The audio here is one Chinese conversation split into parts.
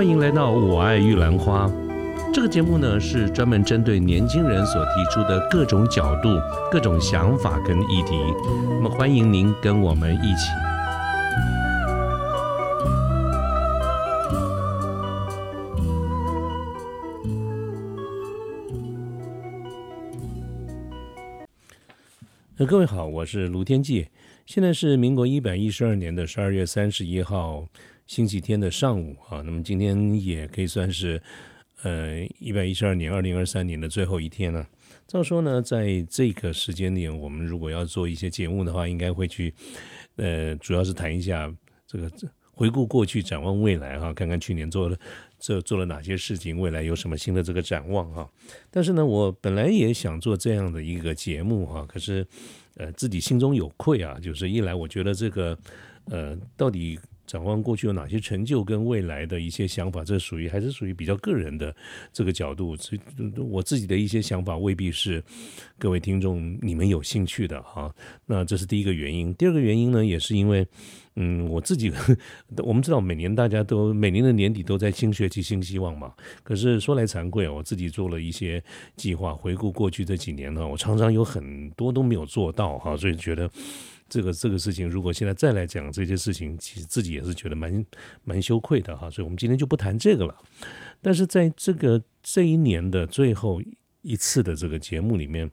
欢迎来到《我爱玉兰花》这个节目呢，是专门针对年轻人所提出的各种角度、各种想法跟议题。那么，欢迎您跟我们一起。各位好，我是卢天记，现在是民国一百一十二年的十二月三十一号星期天的上午啊。那么今天也可以算是呃一百一十二年二零二三年的最后一天了。照说呢，在这个时间点，我们如果要做一些节目的话，应该会去呃，主要是谈一下这个回顾过去，展望未来哈，看看去年做了这做了哪些事情，未来有什么新的这个展望哈。但是呢，我本来也想做这样的一个节目哈，可是呃自己心中有愧啊，就是一来我觉得这个呃到底。展望过去有哪些成就跟未来的一些想法，这属于还是属于比较个人的这个角度。我自己的一些想法未必是各位听众你们有兴趣的哈。那这是第一个原因。第二个原因呢，也是因为，嗯，我自己 我们知道每年大家都每年的年底都在新学期新希望嘛。可是说来惭愧，我自己做了一些计划，回顾过去这几年呢，我常常有很多都没有做到哈，所以觉得。这个这个事情，如果现在再来讲这些事情，其实自己也是觉得蛮蛮羞愧的哈，所以我们今天就不谈这个了。但是在这个这一年的最后一次的这个节目里面，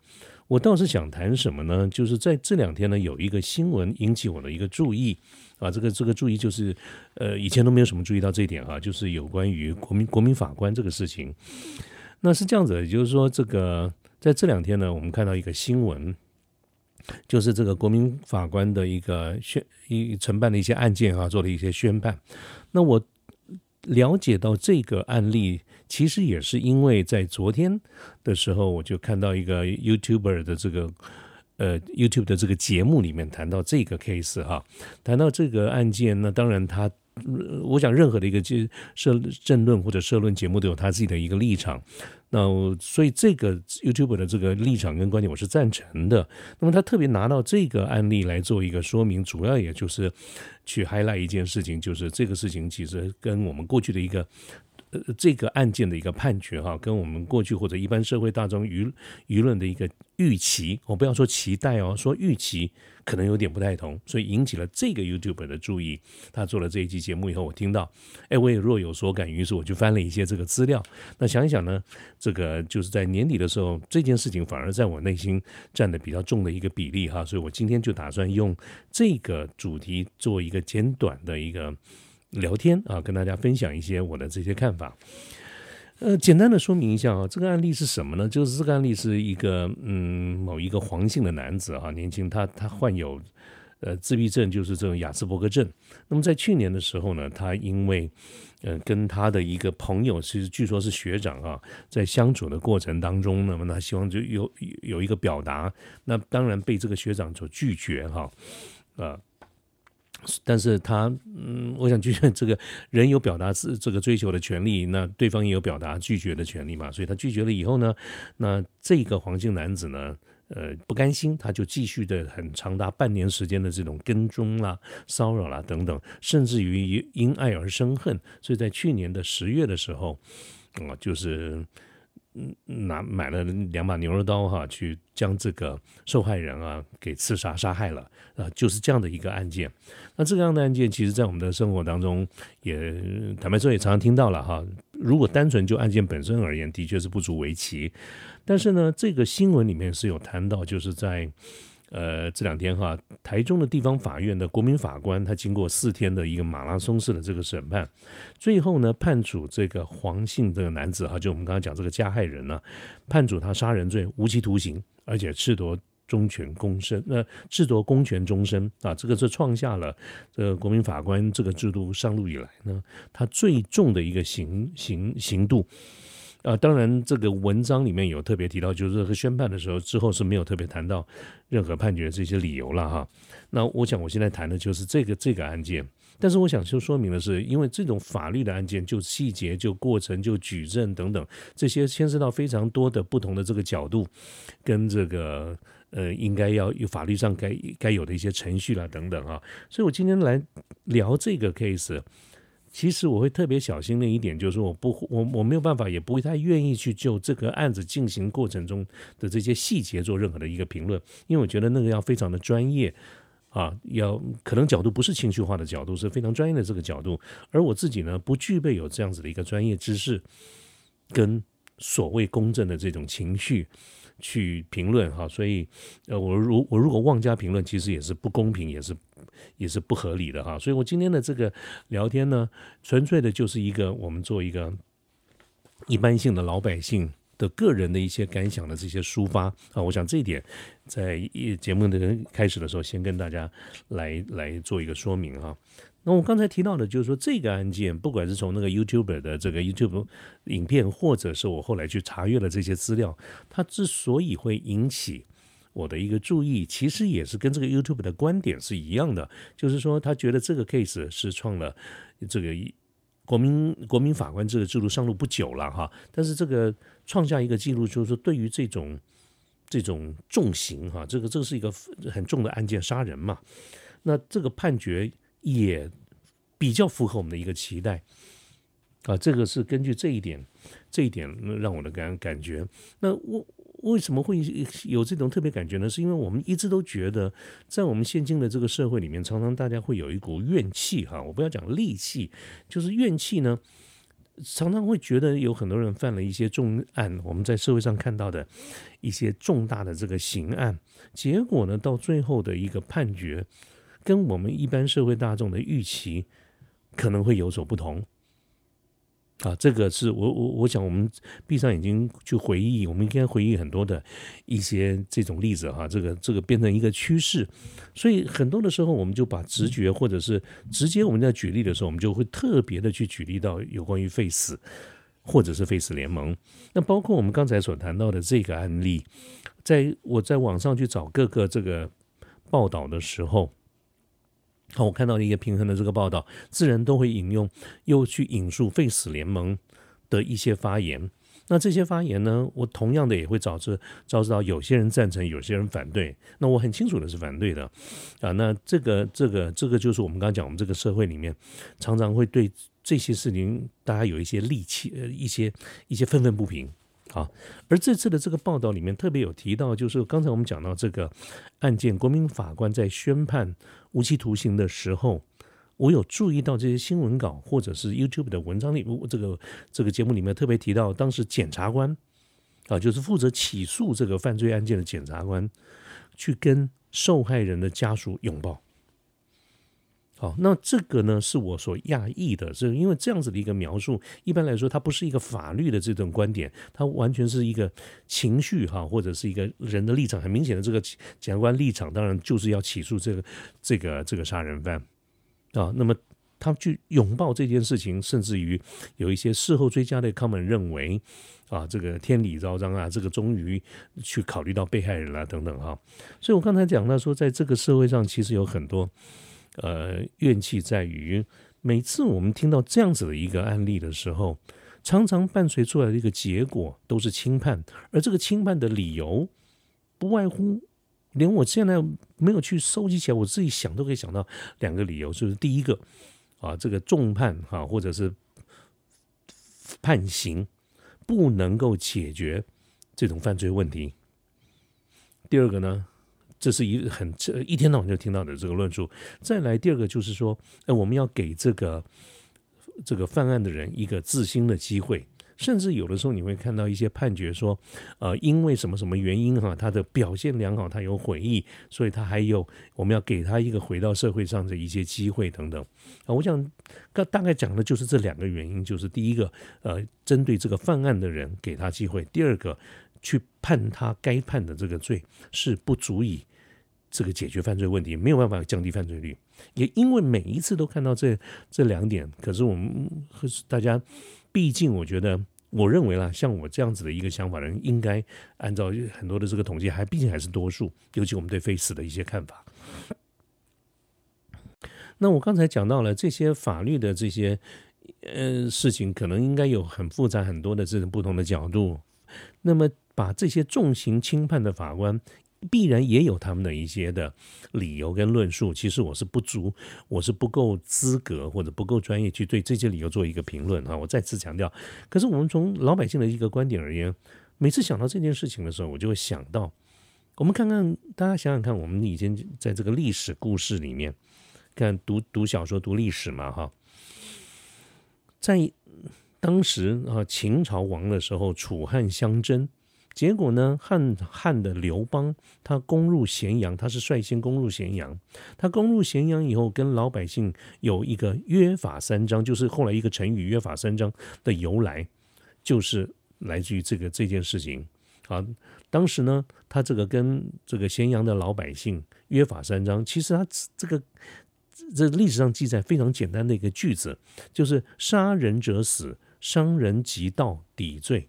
我倒是想谈什么呢？就是在这两天呢，有一个新闻引起我的一个注意啊，这个这个注意就是，呃，以前都没有什么注意到这一点啊，就是有关于国民国民法官这个事情。那是这样子，也就是说，这个在这两天呢，我们看到一个新闻。就是这个国民法官的一个宣一承办的一些案件啊，做了一些宣判。那我了解到这个案例，其实也是因为在昨天的时候，我就看到一个 YouTuber 的这个呃 YouTube 的这个节目里面谈到这个 case 哈，谈到这个案件，那当然他。我想，任何的一个社政论或者社论节目都有他自己的一个立场。那所以这个 YouTube 的这个立场跟观点，我是赞成的。那么他特别拿到这个案例来做一个说明，主要也就是去 highlight 一件事情，就是这个事情其实跟我们过去的一个。呃，这个案件的一个判决哈，跟我们过去或者一般社会大众舆舆论的一个预期，我不要说期待哦，说预期可能有点不太同，所以引起了这个 YouTube 的注意。他做了这一期节目以后，我听到，哎，我也若有所感，于是我就翻了一些这个资料。那想一想呢，这个就是在年底的时候，这件事情反而在我内心占的比较重的一个比例哈，所以我今天就打算用这个主题做一个简短的一个。聊天啊，跟大家分享一些我的这些看法。呃，简单的说明一下啊，这个案例是什么呢？就是这个案例是一个嗯，某一个黄姓的男子啊，年轻，他他患有呃自闭症，就是这种雅斯伯格症。那么在去年的时候呢，他因为呃跟他的一个朋友，其实据说是学长啊，在相处的过程当中，那么他希望就有有一个表达，那当然被这个学长所拒绝哈，啊。但是他，嗯，我想，拒绝这个人有表达自这个追求的权利，那对方也有表达拒绝的权利嘛。所以他拒绝了以后呢，那这个黄姓男子呢，呃，不甘心，他就继续的很长达半年时间的这种跟踪啦、骚扰啦等等，甚至于因爱而生恨。所以在去年的十月的时候，啊，就是。拿买了两把牛肉刀哈，去将这个受害人啊给刺杀杀害了啊，就是这样的一个案件。那这样的案件，其实在我们的生活当中也坦白说也常常听到了哈。如果单纯就案件本身而言，的确是不足为奇。但是呢，这个新闻里面是有谈到，就是在。呃，这两天哈，台中的地方法院的国民法官，他经过四天的一个马拉松式的这个审判，最后呢，判处这个黄姓这个男子哈，就我们刚刚讲这个加害人呢，判处他杀人罪无期徒刑，而且褫夺终权终身，那褫夺公权终身啊，这个是创下了这个国民法官这个制度上路以来呢，他最重的一个刑刑刑度。啊，当然，这个文章里面有特别提到，就是宣判的时候之后是没有特别谈到任何判决这些理由了哈。那我想我现在谈的就是这个这个案件，但是我想就说明的是，因为这种法律的案件，就细节、就过程、就举证等等这些牵涉到非常多的不同的这个角度，跟这个呃应该要有法律上该该有的一些程序啦等等啊。所以我今天来聊这个 case。其实我会特别小心的一点，就是我不我我没有办法，也不会太愿意去就这个案子进行过程中的这些细节做任何的一个评论，因为我觉得那个要非常的专业啊，要可能角度不是情绪化的角度，是非常专业的这个角度，而我自己呢不具备有这样子的一个专业知识跟所谓公正的这种情绪。去评论哈，所以呃，我如我如果妄加评论，其实也是不公平，也是也是不合理的哈。所以我今天的这个聊天呢，纯粹的就是一个我们做一个一般性的老百姓的个人的一些感想的这些抒发啊。我想这一点在节目的开始的时候，先跟大家来来做一个说明哈。那我刚才提到的，就是说这个案件，不管是从那个 YouTube 的这个 YouTube 影片，或者是我后来去查阅了这些资料，它之所以会引起我的一个注意，其实也是跟这个 YouTube 的观点是一样的，就是说他觉得这个 case 是创了这个国民国民法官这个制度上路不久了哈，但是这个创下一个记录，就是说对于这种这种重刑哈，这个这个是一个很重的案件，杀人嘛，那这个判决。也比较符合我们的一个期待啊，这个是根据这一点，这一点让我的感感觉。那我为什么会有这种特别感觉呢？是因为我们一直都觉得，在我们现今的这个社会里面，常常大家会有一股怨气哈。我不要讲戾气，就是怨气呢，常常会觉得有很多人犯了一些重案，我们在社会上看到的一些重大的这个刑案，结果呢，到最后的一个判决。跟我们一般社会大众的预期可能会有所不同啊，这个是我我我想我们闭上眼睛去回忆，我们应该回忆很多的一些这种例子哈，这个这个变成一个趋势，所以很多的时候我们就把直觉或者是直接我们在举例的时候，我们就会特别的去举例到有关于 Face 或者是 Face 联盟，那包括我们刚才所谈到的这个案例，在我在网上去找各个这个报道的时候。好，我看到一个平衡的这个报道，自然都会引用，又去引述废死联盟的一些发言。那这些发言呢，我同样的也会导致招致到有些人赞成，有些人反对。那我很清楚的是反对的啊。那这个这个这个就是我们刚刚讲，我们这个社会里面常常会对这些事情，大家有一些戾气，呃，一些一些愤愤不平。啊，而这次的这个报道里面特别有提到，就是刚才我们讲到这个案件，国民法官在宣判无期徒刑的时候，我有注意到这些新闻稿或者是 YouTube 的文章里，这个这个节目里面特别提到，当时检察官啊，就是负责起诉这个犯罪案件的检察官，去跟受害人的家属拥抱。好，那这个呢是我所讶异的，是因为这样子的一个描述，一般来说它不是一个法律的这种观点，它完全是一个情绪哈，或者是一个人的立场。很明显的，这个检察官立场当然就是要起诉这个这个这个杀人犯啊。那么他去拥抱这件事情，甚至于有一些事后追加的 common 认为啊，这个天理昭彰啊，这个终于去考虑到被害人了等等哈。所以我刚才讲到说，在这个社会上，其实有很多。呃，怨气在于每次我们听到这样子的一个案例的时候，常常伴随出来的一个结果都是轻判，而这个轻判的理由不外乎，连我现在没有去收集起来，我自己想都可以想到两个理由，就是第一个啊，这个重判哈，或者是判刑不能够解决这种犯罪问题；第二个呢？这是一很这一天到晚就听到的这个论述。再来第二个就是说，呃，我们要给这个这个犯案的人一个自新的机会，甚至有的时候你会看到一些判决说，呃，因为什么什么原因哈，他的表现良好，他有悔意，所以他还有我们要给他一个回到社会上的一些机会等等。啊，我想大大概讲的就是这两个原因，就是第一个，呃，针对这个犯案的人给他机会；第二个。去判他该判的这个罪是不足以这个解决犯罪问题，没有办法降低犯罪率。也因为每一次都看到这这两点，可是我们大家毕竟我觉得，我认为啦，像我这样子的一个想法人，应该按照很多的这个统计，还毕竟还是多数。尤其我们对非死的一些看法。那我刚才讲到了这些法律的这些呃事情，可能应该有很复杂很多的这种不同的角度。那么。把这些重刑轻判的法官必然也有他们的一些的理由跟论述。其实我是不足，我是不够资格或者不够专业去对这些理由做一个评论啊。我再次强调，可是我们从老百姓的一个观点而言，每次想到这件事情的时候，我就会想到，我们看看大家想想看，我们以前在这个历史故事里面，看读读小说、读历史嘛，哈，在当时啊，秦朝亡的时候，楚汉相争。结果呢？汉汉的刘邦他攻入咸阳，他是率先攻入咸阳。他攻入咸阳以后，跟老百姓有一个约法三章，就是后来一个成语“约法三章”的由来，就是来自于这个这件事情啊。当时呢，他这个跟这个咸阳的老百姓约法三章，其实他这个这历史上记载非常简单的一个句子，就是“杀人者死，伤人及盗抵罪”。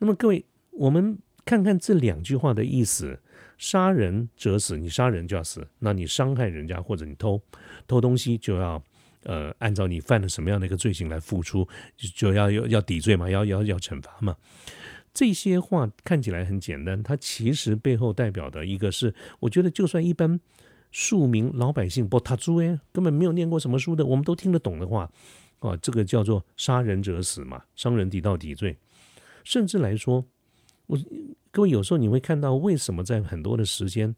那么各位，我们看看这两句话的意思：杀人者死，你杀人就要死；那你伤害人家或者你偷偷东西，就要呃按照你犯了什么样的一个罪行来付出，就要要要抵罪嘛，要要要惩罚嘛。这些话看起来很简单，它其实背后代表的一个是，我觉得就算一般庶民老百姓不他猪哎，根本没有念过什么书的，我们都听得懂的话啊，这个叫做杀人者死嘛，伤人抵到抵罪。甚至来说，我各位有时候你会看到，为什么在很多的时间，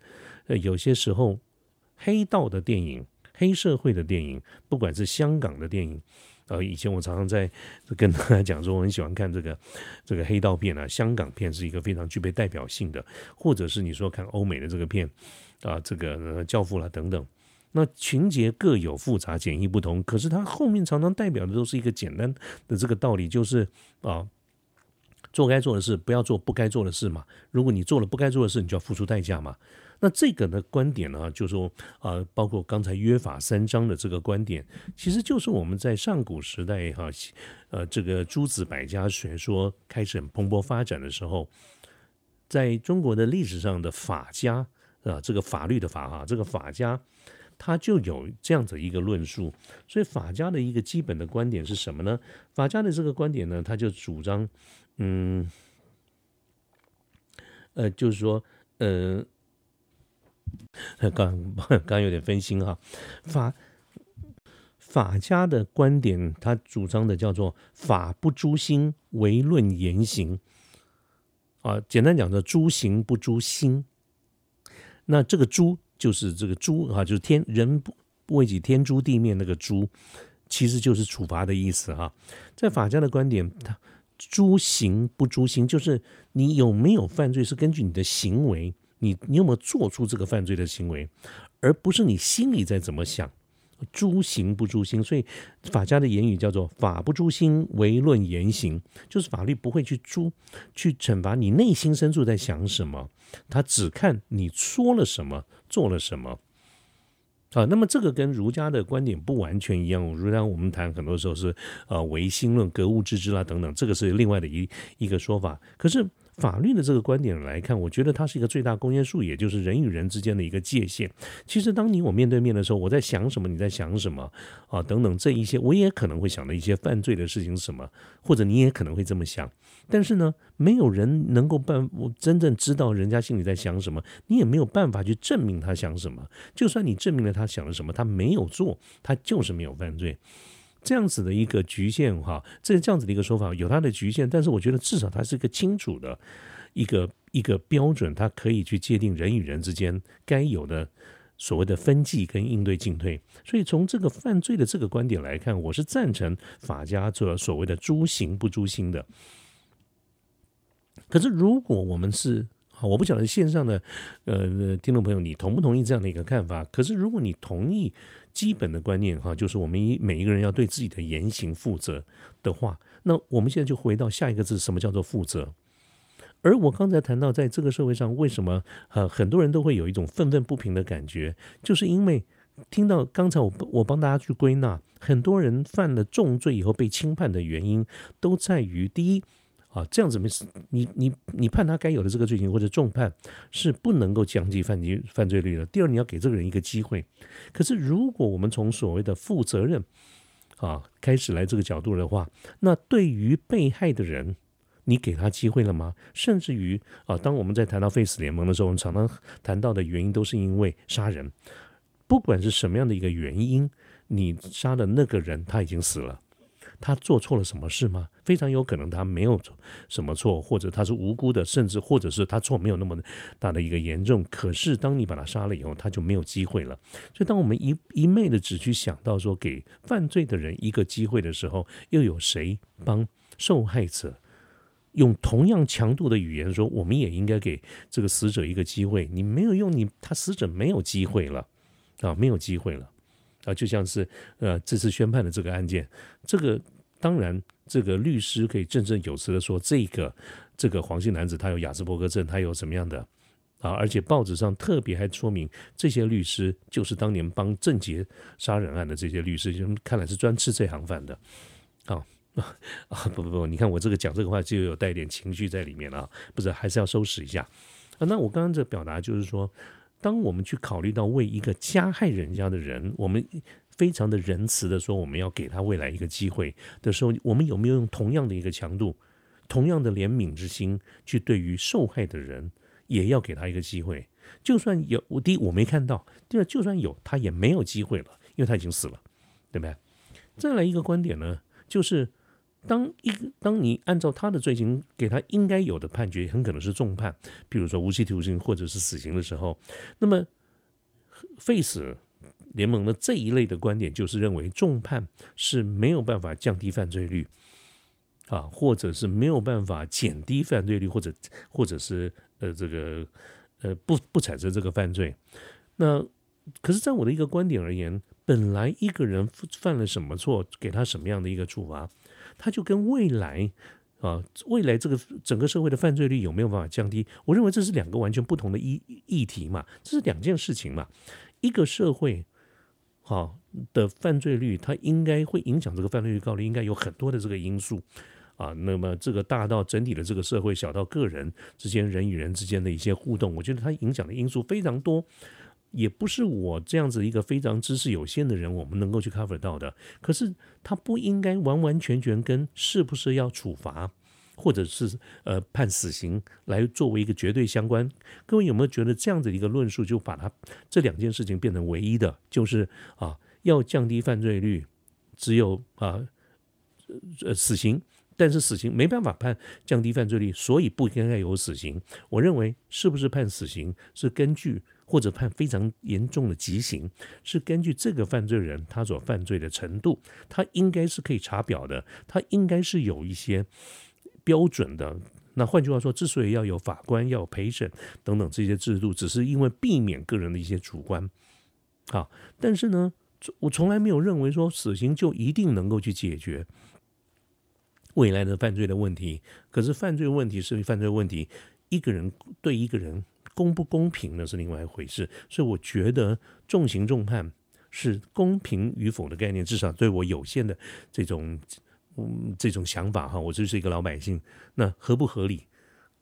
呃，有些时候黑道的电影、黑社会的电影，不管是香港的电影，呃，以前我常常在跟大家讲说，我很喜欢看这个这个黑道片啊，香港片是一个非常具备代表性的，或者是你说看欧美的这个片啊，这个教父啦等等，那情节各有复杂、简易不同，可是它后面常常代表的都是一个简单的这个道理，就是啊。做该做的事，不要做不该做的事嘛。如果你做了不该做的事，你就要付出代价嘛。那这个的观点呢，就说啊，包括刚才约法三章的这个观点，其实就是我们在上古时代哈，呃，这个诸子百家学说开始蓬勃发展的时候，在中国的历史上的法家啊，这个法律的法哈，这个法家他就有这样子一个论述。所以法家的一个基本的观点是什么呢？法家的这个观点呢，他就主张。嗯，呃，就是说，呃，刚刚有点分心哈。法法家的观点，他主张的叫做“法不诛心，唯论言行”。啊，简单讲叫“诛行不诛心”。那这个“诛”就是这个“诛”啊，就是天人不为己，天诛地灭那个“诛”，其实就是处罚的意思哈。在法家的观点，他。诛行不诛心，就是你有没有犯罪，是根据你的行为，你你有没有做出这个犯罪的行为，而不是你心里在怎么想。诛行不诛心，所以法家的言语叫做“法不诛心，唯论言行”，就是法律不会去诛、去惩罚你内心深处在想什么，他只看你说了什么、做了什么。啊，那么这个跟儒家的观点不完全一样。儒家我们谈很多时候是呃唯心论、格物致知啦等等，这个是另外的一一个说法。可是。法律的这个观点来看，我觉得它是一个最大公约数，也就是人与人之间的一个界限。其实，当你我面对面的时候，我在想什么，你在想什么啊？等等，这一些我也可能会想到一些犯罪的事情什么，或者你也可能会这么想。但是呢，没有人能够办，我真正知道人家心里在想什么，你也没有办法去证明他想什么。就算你证明了他想了什么，他没有做，他就是没有犯罪。这样子的一个局限哈，这这样子的一个说法有它的局限，但是我觉得至少它是一个清楚的一个一个标准，它可以去界定人与人之间该有的所谓的分际跟应对进退。所以从这个犯罪的这个观点来看，我是赞成法家做所谓的诛刑不诛心的。可是如果我们是我不晓得线上的呃听众朋友你同不同意这样的一个看法？可是如果你同意。基本的观念哈，就是我们一每一个人要对自己的言行负责的话，那我们现在就回到下一个字，什么叫做负责？而我刚才谈到，在这个社会上，为什么呃很多人都会有一种愤愤不平的感觉，就是因为听到刚才我我帮大家去归纳，很多人犯了重罪以后被轻判的原因，都在于第一。啊，这样子没事，你你你判他该有的这个罪行或者重判是不能够降低犯罪犯罪率的。第二，你要给这个人一个机会。可是，如果我们从所谓的负责任啊开始来这个角度的话，那对于被害的人，你给他机会了吗？甚至于啊，当我们在谈到 Face 联盟的时候，我们常常谈到的原因都是因为杀人，不管是什么样的一个原因，你杀的那个人他已经死了。他做错了什么事吗？非常有可能他没有什么错，或者他是无辜的，甚至或者是他错没有那么大的一个严重。可是当你把他杀了以后，他就没有机会了。所以当我们一一昧的只去想到说给犯罪的人一个机会的时候，又有谁帮受害者用同样强度的语言说我们也应该给这个死者一个机会？你没有用，你他死者没有机会了啊，没有机会了。啊，就像是呃，这次宣判的这个案件，这个当然，这个律师可以振振有词的说，这个这个黄姓男子他有雅斯伯格症，他有什么样的啊？而且报纸上特别还说明，这些律师就是当年帮郑杰杀人案的这些律师，就看来是专吃这行饭的。啊 啊不不不，你看我这个讲这个话就有带一点情绪在里面了，不是还是要收拾一下啊？那我刚刚这表达就是说。当我们去考虑到为一个加害人家的人，我们非常的仁慈的说，我们要给他未来一个机会的时候，我们有没有用同样的一个强度、同样的怜悯之心去对于受害的人，也要给他一个机会？就算有，我第一我没看到，第二就算有，他也没有机会了，因为他已经死了，对不对？再来一个观点呢，就是。当一个当你按照他的罪行给他应该有的判决，很可能是重判，比如说无期徒刑或者是死刑的时候，那么 Face 联盟的这一类的观点就是认为重判是没有办法降低犯罪率啊，或者是没有办法减低犯罪率，或者或者是呃这个呃不不产生这个犯罪。那可是，在我的一个观点而言，本来一个人犯了什么错，给他什么样的一个处罚。他就跟未来啊，未来这个整个社会的犯罪率有没有办法降低？我认为这是两个完全不同的议议题嘛，这是两件事情嘛。一个社会啊的犯罪率，它应该会影响这个犯罪率高的，应该有很多的这个因素啊。那么这个大到整体的这个社会，小到个人之间人与人之间的一些互动，我觉得它影响的因素非常多。也不是我这样子一个非常知识有限的人，我们能够去 cover 到的。可是他不应该完完全全跟是不是要处罚，或者是呃判死刑来作为一个绝对相关。各位有没有觉得这样子一个论述就把它这两件事情变成唯一的？就是啊，要降低犯罪率，只有啊呃死刑，但是死刑没办法判降低犯罪率，所以不应该有死刑。我认为是不是判死刑是根据。或者判非常严重的极刑，是根据这个犯罪人他所犯罪的程度，他应该是可以查表的，他应该是有一些标准的。那换句话说，之所以要有法官、要有陪审等等这些制度，只是因为避免个人的一些主观。啊，但是呢，我从来没有认为说死刑就一定能够去解决未来的犯罪的问题。可是犯罪问题是犯罪问题，一个人对一个人。公不公平呢是另外一回事，所以我觉得重刑重判是公平与否的概念，至少对我有限的这种嗯这种想法哈，我就是一个老百姓，那合不合理、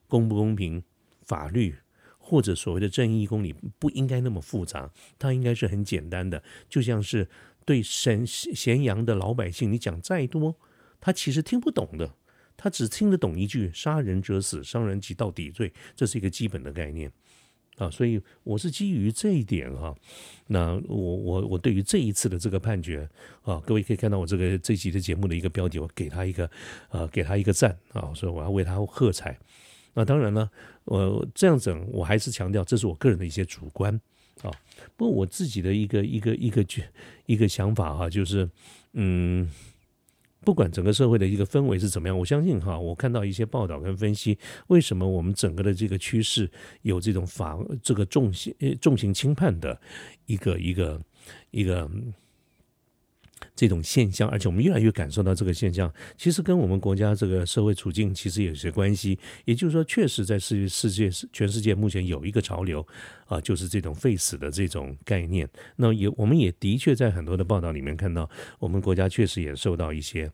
公不公平，法律或者所谓的正义公理不应该那么复杂，它应该是很简单的，就像是对沈咸阳的老百姓，你讲再多，他其实听不懂的。他只听得懂一句“杀人者死，伤人即到底罪”，这是一个基本的概念啊，所以我是基于这一点哈。那我我我对于这一次的这个判决啊，各位可以看到我这个这集的节目的一个标题，我给他一个呃，给他一个赞啊，所以我要为他喝彩。那当然了，我这样整，我还是强调这是我个人的一些主观啊。不过我自己的一个一个一个一个想法哈，就是嗯。不管整个社会的一个氛围是怎么样，我相信哈，我看到一些报道跟分析，为什么我们整个的这个趋势有这种法这个重刑重刑轻判的一个一个一个。这种现象，而且我们越来越感受到这个现象，其实跟我们国家这个社会处境其实有些关系。也就是说，确实在世世界全世界目前有一个潮流啊，就是这种废死的这种概念。那也我们也的确在很多的报道里面看到，我们国家确实也受到一些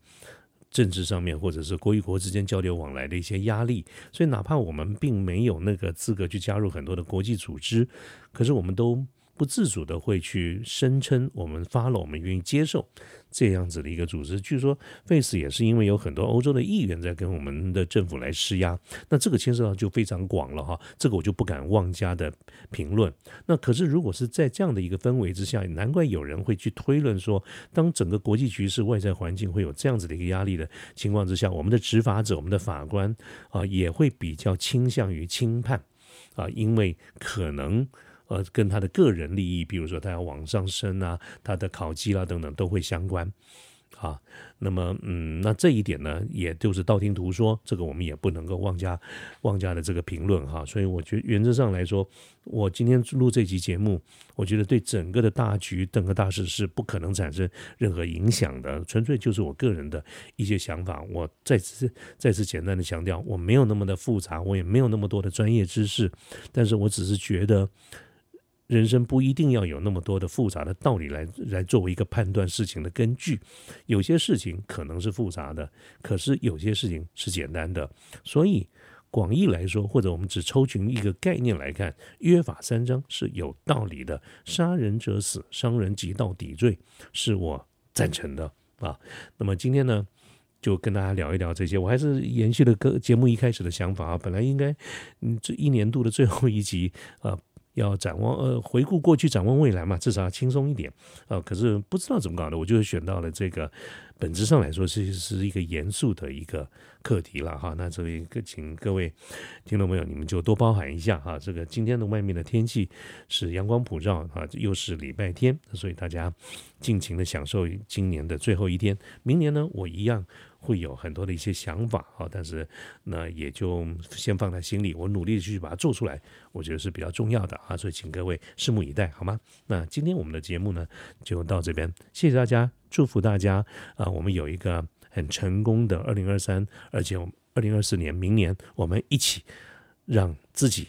政治上面或者是国与国之间交流往来的一些压力。所以，哪怕我们并没有那个资格去加入很多的国际组织，可是我们都。不自主的会去声称我们发了，我们愿意接受这样子的一个组织。据说 Face 也是因为有很多欧洲的议员在跟我们的政府来施压，那这个牵涉到就非常广了哈，这个我就不敢妄加的评论。那可是如果是在这样的一个氛围之下，难怪有人会去推论说，当整个国际局势、外在环境会有这样子的一个压力的情况之下，我们的执法者、我们的法官啊，也会比较倾向于轻判啊，因为可能。呃，跟他的个人利益，比如说他要往上升啊，他的考绩啦等等，都会相关啊。那么，嗯，那这一点呢，也就是道听途说，这个我们也不能够妄加妄加的这个评论哈。所以，我觉原则上来说，我今天录这期节目，我觉得对整个的大局、整个大事是不可能产生任何影响的，纯粹就是我个人的一些想法。我再次再次简单的强调，我没有那么的复杂，我也没有那么多的专业知识，但是我只是觉得。人生不一定要有那么多的复杂的道理来来作为一个判断事情的根据，有些事情可能是复杂的，可是有些事情是简单的。所以广义来说，或者我们只抽取一个概念来看，约法三章是有道理的。杀人者死，伤人及到底罪，是我赞成的啊。那么今天呢，就跟大家聊一聊这些。我还是延续了个节目一开始的想法啊，本来应该嗯这一年度的最后一集啊。要展望呃，回顾过去，展望未来嘛，至少要轻松一点啊。可是不知道怎么搞的，我就选到了这个，本质上来说是是一个严肃的一个课题了哈。那这里请各位听众朋友，你们就多包涵一下哈。这个今天的外面的天气是阳光普照啊，又是礼拜天，所以大家尽情的享受今年的最后一天。明年呢，我一样。会有很多的一些想法啊，但是那也就先放在心里，我努力的去把它做出来，我觉得是比较重要的啊，所以请各位拭目以待，好吗？那今天我们的节目呢就到这边，谢谢大家，祝福大家啊，我们有一个很成功的二零二三，而且二零二四年明年我们一起让自己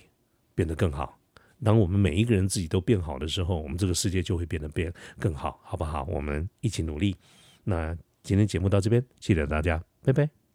变得更好。当我们每一个人自己都变好的时候，我们这个世界就会变得变更好，好不好？我们一起努力。那。今天节目到这边，谢谢大家，拜拜。